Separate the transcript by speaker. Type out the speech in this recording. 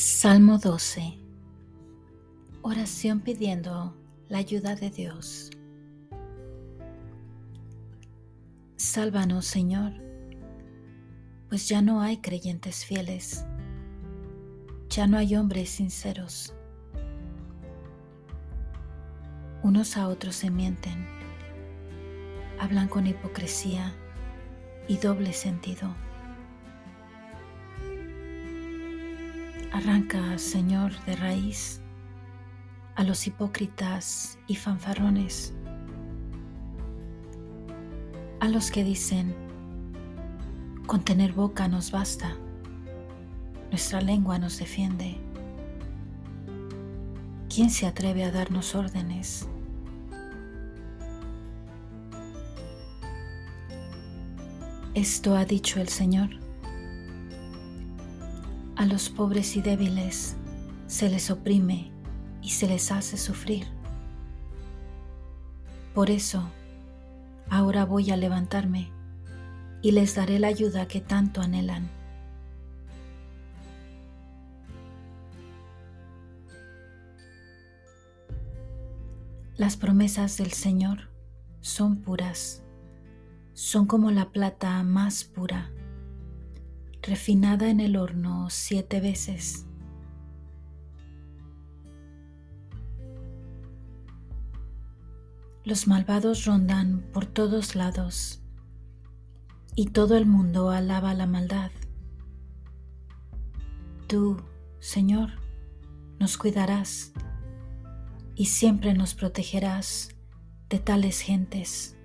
Speaker 1: Salmo 12. Oración pidiendo la ayuda de Dios. Sálvanos, Señor, pues ya no hay creyentes fieles, ya no hay hombres sinceros. Unos a otros se mienten, hablan con hipocresía y doble sentido. Arranca, Señor, de raíz a los hipócritas y fanfarrones, a los que dicen, con tener boca nos basta, nuestra lengua nos defiende. ¿Quién se atreve a darnos órdenes? Esto ha dicho el Señor. A los pobres y débiles se les oprime y se les hace sufrir. Por eso, ahora voy a levantarme y les daré la ayuda que tanto anhelan. Las promesas del Señor son puras, son como la plata más pura refinada en el horno siete veces. Los malvados rondan por todos lados y todo el mundo alaba la maldad. Tú, Señor, nos cuidarás y siempre nos protegerás de tales gentes.